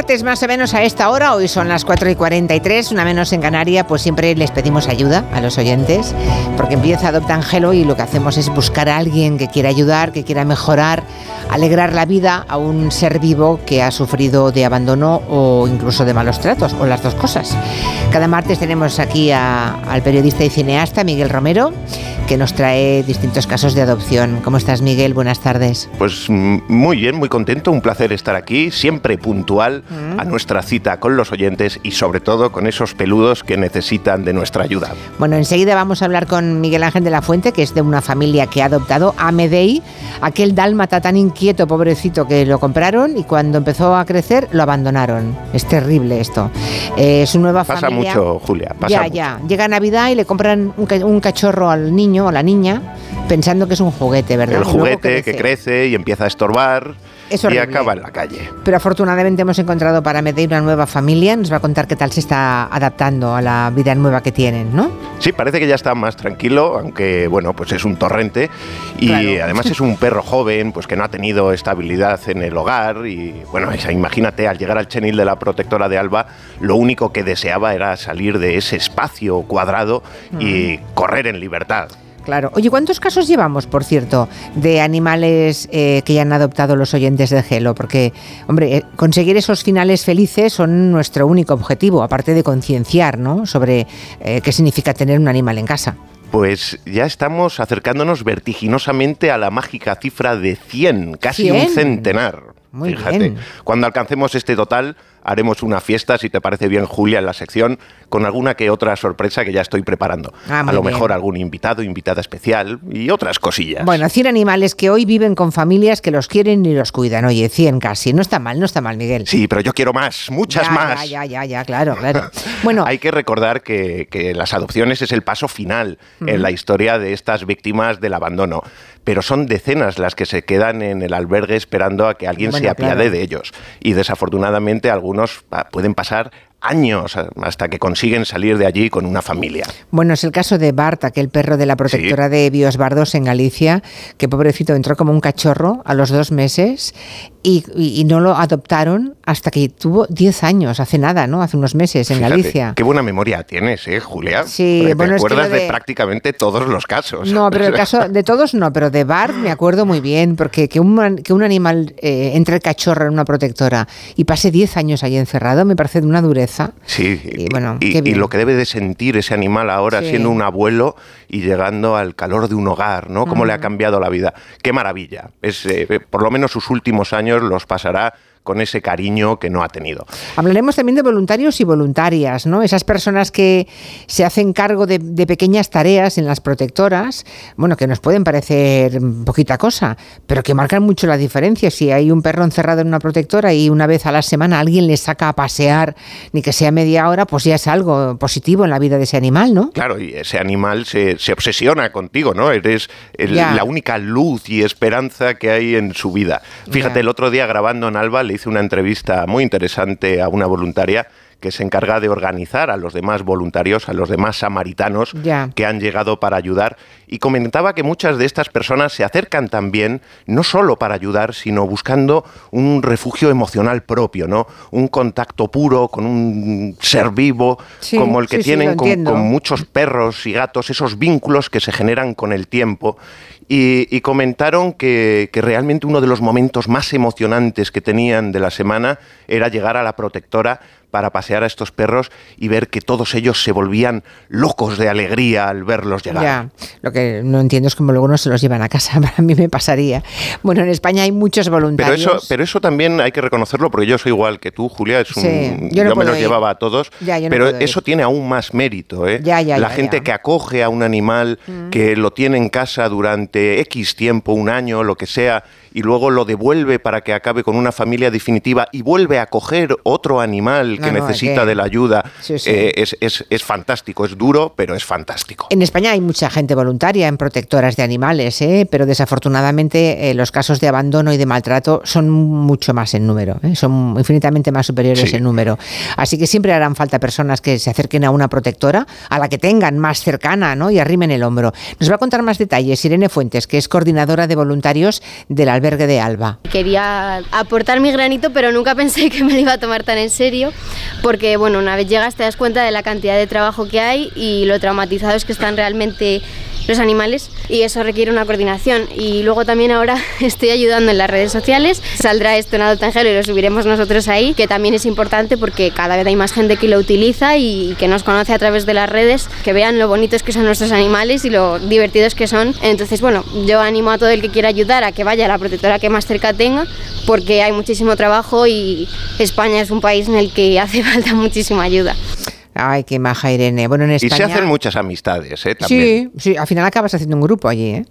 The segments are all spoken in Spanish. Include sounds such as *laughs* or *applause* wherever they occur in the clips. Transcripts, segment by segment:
martes más o menos a esta hora, hoy son las 4 y 43, una menos en Canaria, pues siempre les pedimos ayuda a los oyentes, porque empieza Adopta Angelo y lo que hacemos es buscar a alguien que quiera ayudar, que quiera mejorar, alegrar la vida a un ser vivo que ha sufrido de abandono o incluso de malos tratos, o las dos cosas. Cada martes tenemos aquí al periodista y cineasta Miguel Romero, que nos trae distintos casos de adopción. ¿Cómo estás, Miguel? Buenas tardes. Pues mm, muy bien, muy contento, un placer estar aquí, siempre puntual a nuestra cita con los oyentes y sobre todo con esos peludos que necesitan de nuestra ayuda. Bueno, enseguida vamos a hablar con Miguel Ángel de la Fuente, que es de una familia que ha adoptado a Medei, aquel dálmata tan inquieto, pobrecito, que lo compraron y cuando empezó a crecer lo abandonaron. Es terrible esto. Eh, su nueva familia... Pasa mucho, Julia. Pasa ya, ya. Llega Navidad y le compran un cachorro al niño o la niña pensando que es un juguete, ¿verdad? El juguete que crece y empieza a estorbar y acaba en la calle. Pero afortunadamente hemos encontrado para Medei una nueva familia. Nos va a contar qué tal se está adaptando a la vida nueva que tienen, ¿no? Sí, parece que ya está más tranquilo, aunque bueno, pues es un torrente y además es un perro joven, pues que no ha tenido estabilidad en el hogar y bueno, imagínate al llegar al chenil de la protectora de Alba, lo único que deseaba era salir de ese espacio cuadrado y mm. correr en libertad. Claro. Oye, ¿cuántos casos llevamos, por cierto, de animales eh, que ya han adoptado los oyentes de Gelo? Porque, hombre, eh, conseguir esos finales felices son nuestro único objetivo, aparte de concienciar, ¿no? Sobre eh, qué significa tener un animal en casa. Pues ya estamos acercándonos vertiginosamente a la mágica cifra de 100, casi un centenar. Muy Fíjate, cuando alcancemos este total, haremos una fiesta, si te parece bien, Julia, en la sección, con alguna que otra sorpresa que ya estoy preparando. Ah, a lo mejor algún invitado, invitada especial y otras cosillas. Bueno, 100 animales que hoy viven con familias que los quieren y los cuidan. Oye, 100 casi. No está mal, no está mal, Miguel. Sí, pero yo quiero más, muchas más. Ya, ya, ya, claro, claro. *laughs* Bueno, hay que recordar que, las adopciones es el paso final en la historia de estas víctimas del abandono pero son decenas las que se quedan en el albergue esperando a que alguien se apiade de ellos. Y desafortunadamente algunos ah, pueden pasar años hasta que consiguen salir de allí con una familia. Bueno, es el caso de Bart, aquel perro de la protectora de Biosbardos en Galicia, que pobrecito entró como un cachorro a los dos meses y, no lo adoptaron hasta que tuvo 10 años, hace nada, ¿no? Hace unos meses en Galicia. Qué buena memoria tienes, ¿eh, Julia? Sí, bueno, te acuerdas de... prácticamente todos los casos. No, pero el *laughs* caso de todos no, pero de Bart me acuerdo muy bien, porque que un, que un animal eh, entre cachorro en una protectora y pase 10 años ahí encerrado me parece de una dureza. Sí, y, bueno, y, lo que debe de sentir ese animal ahora siendo un abuelo y llegando al calor de un hogar, ¿no? Cómo le ha cambiado la vida. Qué maravilla. Es, eh, por lo menos sus últimos años los pasará con ese cariño que no ha tenido. Hablaremos también de voluntarios y voluntarias, ¿no? Esas personas que se hacen cargo de, pequeñas tareas en las protectoras, bueno, que nos pueden parecer poquita cosa, pero que marcan mucho la diferencia. Si hay un perro encerrado en una protectora y una vez a la semana alguien le saca a pasear, ni que sea media hora, pues ya es algo positivo en la vida de ese animal, ¿no? Claro, y ese animal se, obsesiona contigo, ¿no? Eres la única luz y esperanza que hay en su vida. Fíjate, el otro día grabando en Alba le hice una entrevista muy interesante a una voluntaria que se encarga de organizar a los demás voluntarios, a los demás samaritanos que han llegado para ayudar. Y comentaba que muchas de estas personas se acercan también, no solo para ayudar, sino buscando un refugio emocional propio, ¿no? Un contacto puro con un ser vivo, como el que tienen con, muchos perros y gatos, esos vínculos que se generan con el tiempo y, comentaron que, realmente uno de los momentos más emocionantes que tenían de la semana era llegar a la protectora para pasear a estos perros y ver que todos ellos se volvían locos de alegría al verlos llegar. Ya, lo que no entiendo es cómo luego no se los llevan a casa, *laughs* para mí me pasaría. Bueno, en España hay muchos voluntarios. Pero eso, pero eso también hay que reconocerlo, porque yo soy igual que tú, Julia, es un, yo, me los llevaba a todos, pero eso tiene aún más mérito. ¿eh? la gente que acoge a un animal, mm. que lo tiene en casa durante X tiempo, un año, lo que sea, y luego lo devuelve para que acabe con una familia definitiva y vuelve a coger otro animal que necesita de la ayuda, eh, es, es, fantástico, es duro, pero es fantástico. En España hay mucha gente voluntaria en protectoras de animales, ¿eh? pero desafortunadamente los casos de abandono y de maltrato son mucho más en número, son infinitamente más superiores en número. Así que siempre harán falta personas que se acerquen a una protectora, a la que tengan más cercana ¿no? y arrimen el hombro. Nos va a contar más detalles Irene Fuentes, que es coordinadora de voluntarios del albergue de Alba. Quería aportar mi granito, pero nunca pensé que me lo iba a tomar tan en serio, porque bueno, una vez llegas te das cuenta de la cantidad de trabajo que hay y lo traumatizados que están realmente los animales y eso requiere una coordinación. Y luego también ahora *laughs* estoy ayudando en las redes sociales, saldrá esto en Adulto Angelo y lo subiremos nosotros ahí, que también es importante porque cada vez hay más gente que lo utiliza y que nos conoce a través de las redes, que vean lo bonitos que son nuestros animales y lo divertidos que son. Entonces, bueno, yo animo a todo el que quiera ayudar a que vaya a la protectora que más cerca tenga, porque hay muchísimo trabajo y España es un país en el que *laughs* hace falta muchísima ayuda. Ay, qué maja Irene. Bueno, en España... Y se hacen muchas amistades, ¿eh? Sí, sí, al final acabas haciendo un grupo allí, ¿eh?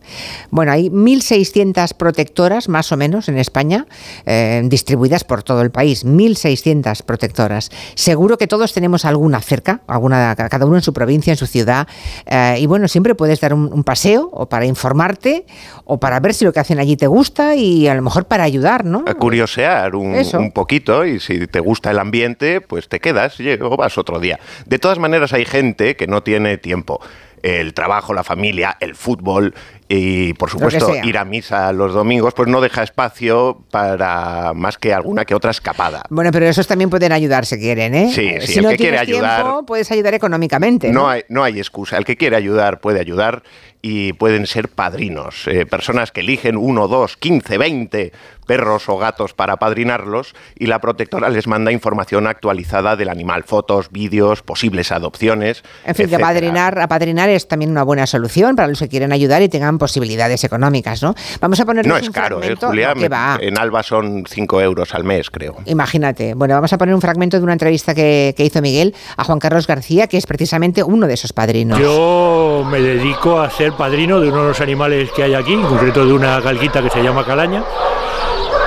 Bueno, hay 1.600 protectoras, más o menos, en España, eh, distribuidas por todo el país. 1.600 protectoras. Seguro que todos tenemos alguna cerca, alguna, cada uno en su provincia, en su ciudad. Eh, y bueno, siempre puedes dar un, paseo o para informarte o para ver si lo que hacen allí te gusta y a lo mejor para ayudar, ¿no? A curiosear un, un poquito y si te gusta el ambiente, pues te quedas o vas otro día. De todas maneras, hay gente que no tiene tiempo. El trabajo, la familia, el fútbol y, por supuesto, ir a misa los domingos, pues no deja espacio para más que alguna que otra escapada. Bueno, pero esos también pueden ayudar si quieren, ¿eh? Sí, sí, si el que quiere ayudar. puedes ayudar económicamente. ¿no? hay, no hay excusa. El que quiere ayudar puede ayudar y pueden ser padrinos. Eh, personas que eligen uno, dos, quince, veinte perros o gatos para padrinarlos y la protectora les manda información actualizada del animal, fotos, vídeos, posibles adopciones. En fin, que apadrinar, apadrinar es también una buena solución para los que quieren ayudar y tengan posibilidades económicas, ¿no? Vamos a poner No es caro, ¿eh, Julia? En Alba son 5 euros al mes, creo. Imagínate. Bueno, vamos a poner un fragmento de una entrevista que, que hizo Miguel a Juan Carlos García, que es precisamente uno de esos padrinos. Yo me dedico a ser padrino de uno de los animales que hay aquí, en concreto de una galguita que se llama calaña.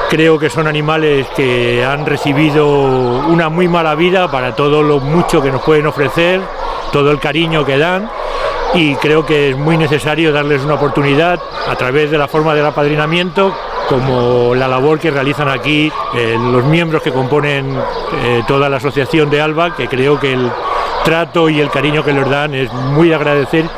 Creo que son animales que han recibido una muy mala vida para todo lo mucho que nos pueden ofrecer, todo el cariño que dan y creo que es muy necesario darles una oportunidad a través de la forma del apadrinamiento como la labor que realizan aquí eh, los miembros que componen eh, toda la asociación de Alba, que creo que el trato y el cariño que les dan es muy agradecer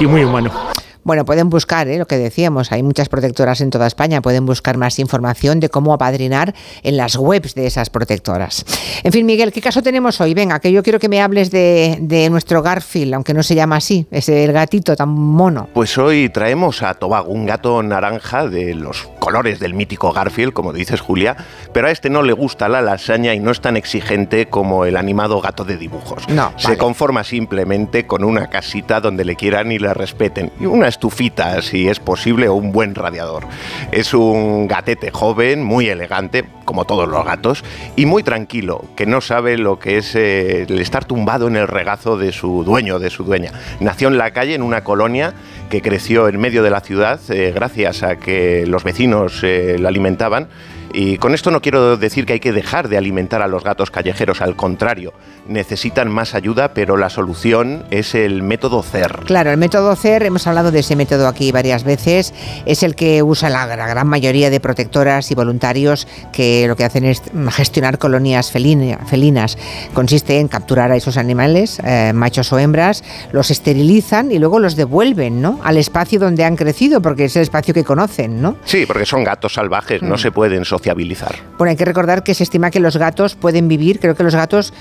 y muy humano. Bueno, pueden buscar, ¿eh? lo que decíamos, hay muchas protectoras en toda España, pueden buscar más información de cómo apadrinar en las webs de esas protectoras. En fin, Miguel, ¿qué caso tenemos hoy? Venga, que yo quiero que me hables de, de nuestro Garfield, aunque no se llama así, ese el gatito tan mono. Pues hoy traemos a Tobago, un gato naranja de los colores del mítico Garfield, como dices Julia, pero a este no le gusta la lasaña y no es tan exigente como el animado gato de dibujos. No, se conforma simplemente con una casita donde le quieran y le respeten y una estufita, si es posible, o un buen radiador. Es un gatete joven, muy elegante, como todos los gatos, y muy tranquilo, que no sabe lo que es eh, el estar tumbado en el regazo de su dueño, de su dueña. Nació en la calle, en una colonia que creció en medio de la ciudad, eh, gracias a que los vecinos eh, la alimentaban y con esto no quiero decir que hay que dejar de alimentar a los gatos callejeros, al contrario, necesitan más ayuda, pero la solución es el método CER. Claro, el método CER, hemos hablado de ese método aquí varias veces, es el que usa la, gran mayoría de protectoras y voluntarios que lo que hacen es gestionar colonias felinas. Consiste en capturar a esos animales, eh, machos o hembras, los esterilizan y luego los devuelven ¿no? al espacio donde han crecido, porque es el espacio que conocen, ¿no? Sí, porque son gatos salvajes, no mm. se pueden sociabilizar. Bueno, hay que recordar que se estima que los gatos pueden vivir, creo que los gatos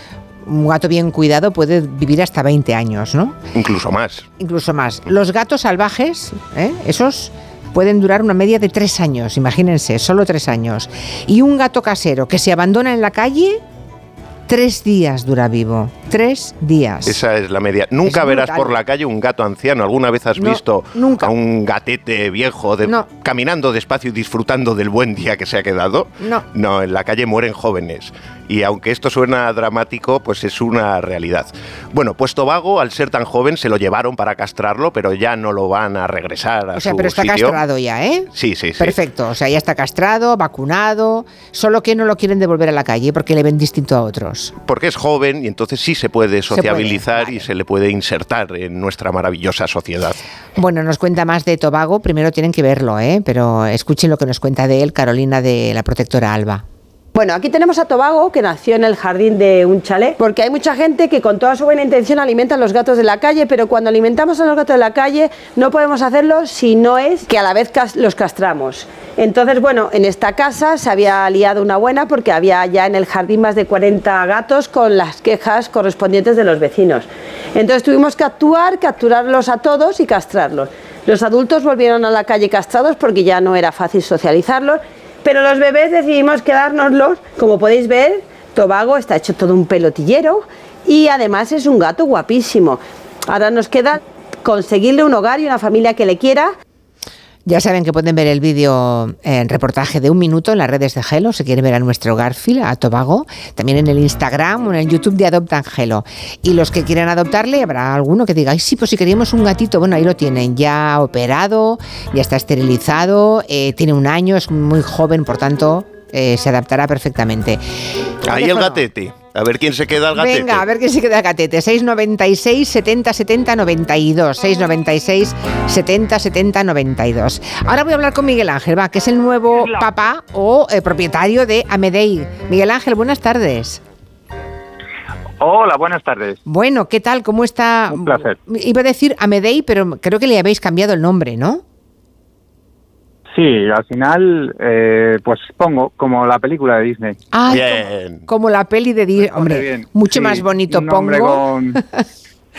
un gato bien cuidado puede vivir hasta 20 años, ¿no? Incluso más. Incluso más. Los gatos salvajes, ¿eh? esos pueden durar una media de tres años, imagínense, solo tres años. Y un gato casero que se abandona en la calle, tres días dura vivo. Tres días. Esa es la media. Nunca verás por la calle un gato anciano. ¿Alguna vez has visto a un gatete viejo caminando despacio y disfrutando del buen día que se ha quedado? No. No, en la calle mueren jóvenes y aunque esto suena dramático, pues es una realidad. Bueno, pues Tobago, al ser tan joven, se lo llevaron para castrarlo, pero ya no lo van a regresar a O sea, pero está castrado ya, ¿eh? Sí, sí, sí. Perfecto, o sea, ya está castrado, vacunado, solo que no lo quieren devolver a la calle porque le ven distinto a otros. Porque es joven y entonces sí se puede sociabilizar y se le puede insertar en nuestra maravillosa sociedad. Bueno, nos cuenta más de Tobago, primero tienen que verlo, ¿eh? pero escuchen lo que nos cuenta de él Carolina de la protectora Alba. Bueno, aquí tenemos a Tobago, que nació en el jardín de un chalet, porque hay mucha gente que con toda su buena intención alimenta a los gatos de la calle, pero cuando alimentamos a los gatos de la calle no podemos hacerlo si no es que a la vez los castramos. Entonces, bueno, en esta casa se había liado una buena porque había ya en el jardín más de 40 gatos con las quejas correspondientes de los vecinos. Entonces tuvimos que actuar, capturarlos a todos y castrarlos. Los adultos volvieron a la calle castrados porque ya no era fácil socializarlos pero los bebés decidimos quedárnoslos, como podéis ver, Tobago está hecho todo un pelotillero y además es un gato guapísimo. Ahora nos queda conseguirle un hogar y una familia que le quiera. Ya saben que pueden ver el vídeo en reportaje de un minuto en las redes de Gelo, si quieren ver a nuestro Garfield, a Tobago, también en el Instagram o en el YouTube de Adoptan Gelo. Y los que quieran adoptarle, habrá alguno que diga, ay, sí, pues si queríamos un gatito, bueno, ahí lo tienen, ya operado, ya está esterilizado, eh, tiene un año, es muy joven, por tanto, eh, se adaptará perfectamente. Ahí el gatete. A ver quién se queda al gatete. Venga, a ver quién se queda al gatete. 696 70 70 92. 696 70 70 92. Ahora voy a hablar con Miguel Ángel, va, que es el nuevo papá o eh, propietario de Amedei. Miguel Ángel, buenas tardes. Hola, buenas tardes. Bueno, ¿qué tal? ¿Cómo está? Un placer. Iba a decir Amedei, pero creo que le habéis cambiado el nombre, ¿no? Sí, al final, eh, pues pongo como la película de Disney. Ah, bien. Como, la peli de Disney. Hombre, mucho más bonito pongo. *laughs*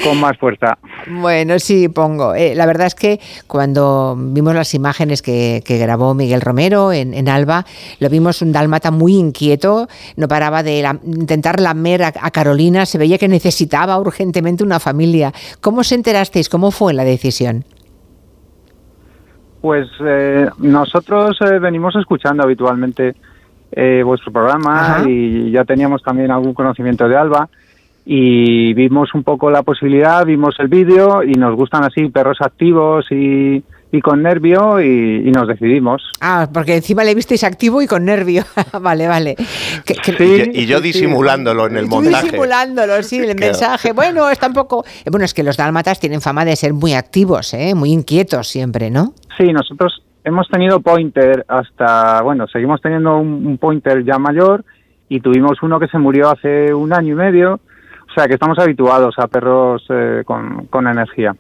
Con, más fuerza. Bueno, sí, pongo. Eh, la verdad es que cuando vimos las imágenes que, grabó Miguel Romero en, Alba, lo vimos un dálmata muy inquieto, no paraba de intentar lamer a, a, Carolina, se veía que necesitaba urgentemente una familia. ¿Cómo se enterasteis? ¿Cómo fue la decisión? Pues eh, nosotros eh, venimos escuchando habitualmente eh, vuestro programa y ya teníamos también algún conocimiento de Alba y vimos un poco la posibilidad, vimos el vídeo y nos gustan así perros activos y, y con nervio y, nos decidimos. Ah, porque encima le visteis activo y con nervio. *laughs* vale, vale. y, yo disimulándolo en el montaje. Disimulándolo, sí, el mensaje. Bueno, es tampoco... Bueno, es que los dálmatas tienen fama de ser muy activos, ¿eh? muy inquietos siempre, ¿no? Sí, nosotros hemos tenido pointer hasta... Bueno, seguimos teniendo un, pointer ya mayor y tuvimos uno que se murió hace un año y medio. O sea, que estamos habituados a perros eh, con, con, energía.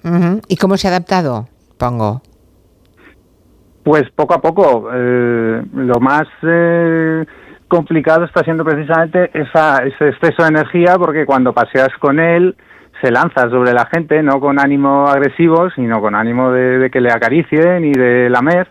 ¿Y cómo se ha adaptado? Pongo. Pues poco a poco. Eh, lo más eh, complicado está siendo precisamente esa, ese exceso de energía porque cuando paseas con él se lanza sobre la gente, no con ánimo agresivo, sino con ánimo de, de que le acaricien y de lamer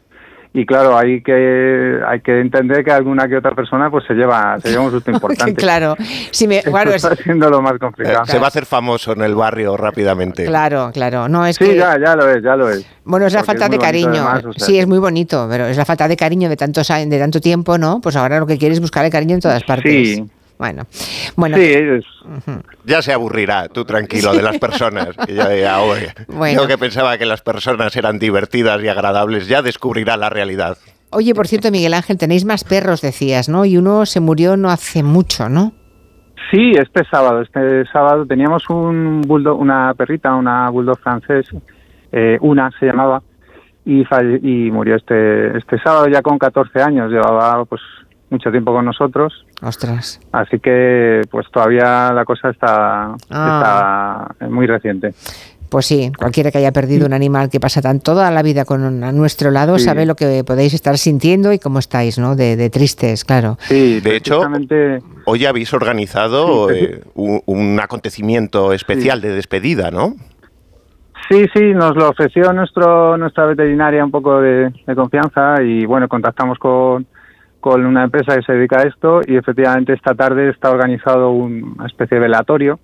y claro hay que hay que entender que alguna que otra persona pues se lleva se lleva un susto *laughs* importante. Claro. Si me claro, está siendo lo más complicado. Se va a hacer famoso en el barrio rápidamente. Claro claro. No es sí ya ya lo es ya lo es. Bueno es la falta de cariño. sí es muy bonito pero es la falta de cariño de tantos de tanto tiempo no pues ahora lo que quieres es buscar el cariño en todas partes. sí bueno, bueno. Sí, es... Ya se aburrirá, tú tranquilo, de las personas. *laughs* yo que pensaba que las personas eran divertidas y agradables, ya descubrirá la realidad. Oye, por cierto, Miguel Ángel, tenéis más perros, decías, ¿no? Y uno se murió no hace mucho, ¿no? Sí, este sábado. Este sábado teníamos un bulldog, una perrita, una bulldog francés, eh, una se llamaba, y, y murió este, este sábado ya con 14 años. Llevaba pues mucho tiempo con nosotros. Ostras. Así que pues todavía la cosa está, ah. está muy reciente. Pues sí, cualquiera que haya perdido un animal que pasa tan toda la vida con a nuestro lado sabe lo que podéis estar sintiendo y cómo estáis, ¿no? De, tristes, claro. Sí, de hecho, hoy habéis organizado eh, un, acontecimiento especial de despedida, ¿no? Sí, sí, nos lo ofreció nuestro nuestra veterinaria un poco de confianza y bueno, contactamos con, con una empresa que se dedica a esto y efectivamente esta tarde está organizado una especie de velatorio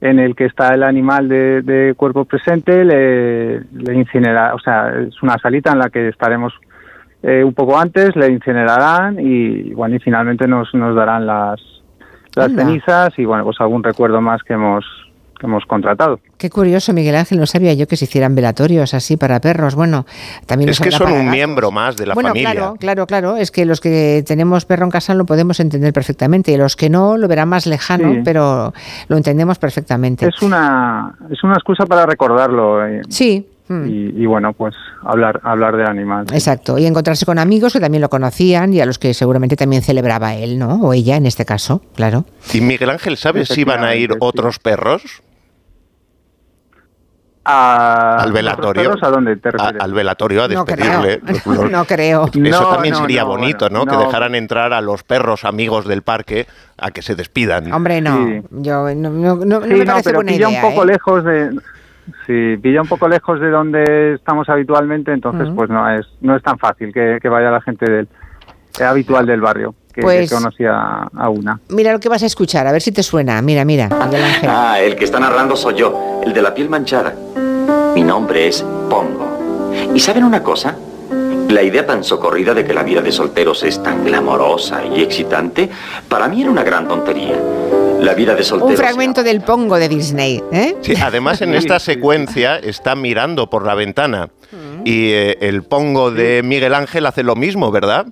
en el que está el animal de, cuerpo presente, le, le, incinera, o sea, es una salita en la que estaremos eh, un poco antes, le incinerarán y bueno, y finalmente nos, nos darán las, las cenizas y bueno, pues algún recuerdo más que hemos hemos contratado. Qué curioso, Miguel Ángel, no sabía yo que se hicieran velatorios así para perros. Bueno, también es que son un miembro más de la bueno, familia. Claro, claro, claro. Es que los que tenemos perro en casa lo podemos entender perfectamente y los que no lo verán más lejano, pero lo entendemos perfectamente. Es una es una excusa para recordarlo. Eh. Sí, Hmm. Y, bueno, pues hablar, hablar del animal. Exacto, y encontrarse con amigos que también lo conocían y a los que seguramente también celebraba él, ¿no? O ella en este caso, claro. ¿Y Miguel Ángel, sabes si van a ir otros perros? Al velatorio. ¿A dónde te refieres? al velatorio a despedirle. No creo. *laughs* *laughs* Eso también sería bonito, ¿no? Que dejaran entrar a los perros amigos del parque a que se despidan. Hombre, no. Yo no, no, me parece pero buena idea, un poco ¿eh? lejos de Sí, pilla un poco lejos de donde estamos habitualmente, entonces pues no es no es tan fácil que, vaya la gente del habitual del barrio. Que, pues, conocía a una. Mira lo que vas a escuchar, a ver si te suena. Mira, mira, Ah, el que está narrando soy yo, el de la piel manchada. Mi nombre es Pongo. ¿Y saben una cosa? La idea tan socorrida de que la vida de solteros es tan glamorosa y excitante, para mí era una gran tontería. La vida de soltero. Un fragmento del Pongo de Disney. ¿eh? Sí, además en esta secuencia está mirando por la ventana mm. y eh, el Pongo de Miguel Ángel hace lo mismo, ¿verdad?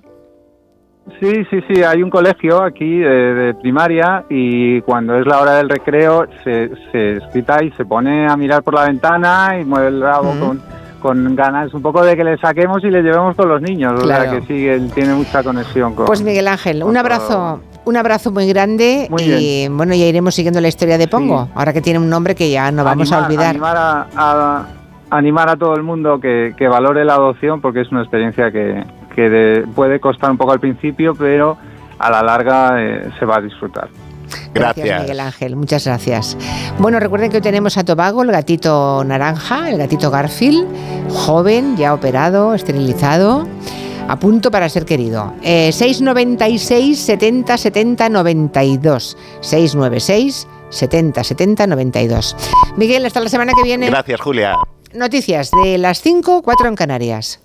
Sí, sí, sí, hay un colegio aquí de, primaria y cuando es la hora del recreo se, se y se pone a mirar por la ventana y mueve el rabo con, con, ganas un poco de que le saquemos y le llevemos con los niños. O sea que sí, él tiene mucha conexión con... Pues Miguel Ángel, un abrazo un abrazo muy grande y bueno, ya iremos siguiendo la historia de Pongo, ahora que tiene un nombre que ya no vamos a olvidar. Animar a, animar a todo el mundo que, valore la adopción porque es una experiencia que, puede costar un poco al principio, pero a la larga eh, se va a disfrutar. Gracias. Miguel Ángel. Muchas gracias. Bueno, recuerden que hoy tenemos a Tobago, el gatito naranja, el gatito Garfield, joven, ya operado, esterilizado a punto para ser querido. 696 70 70 92. 696 70 70 92. Miguel, hasta la semana que viene. Gracias, Julia. Noticias de las 5, 4 en Canarias.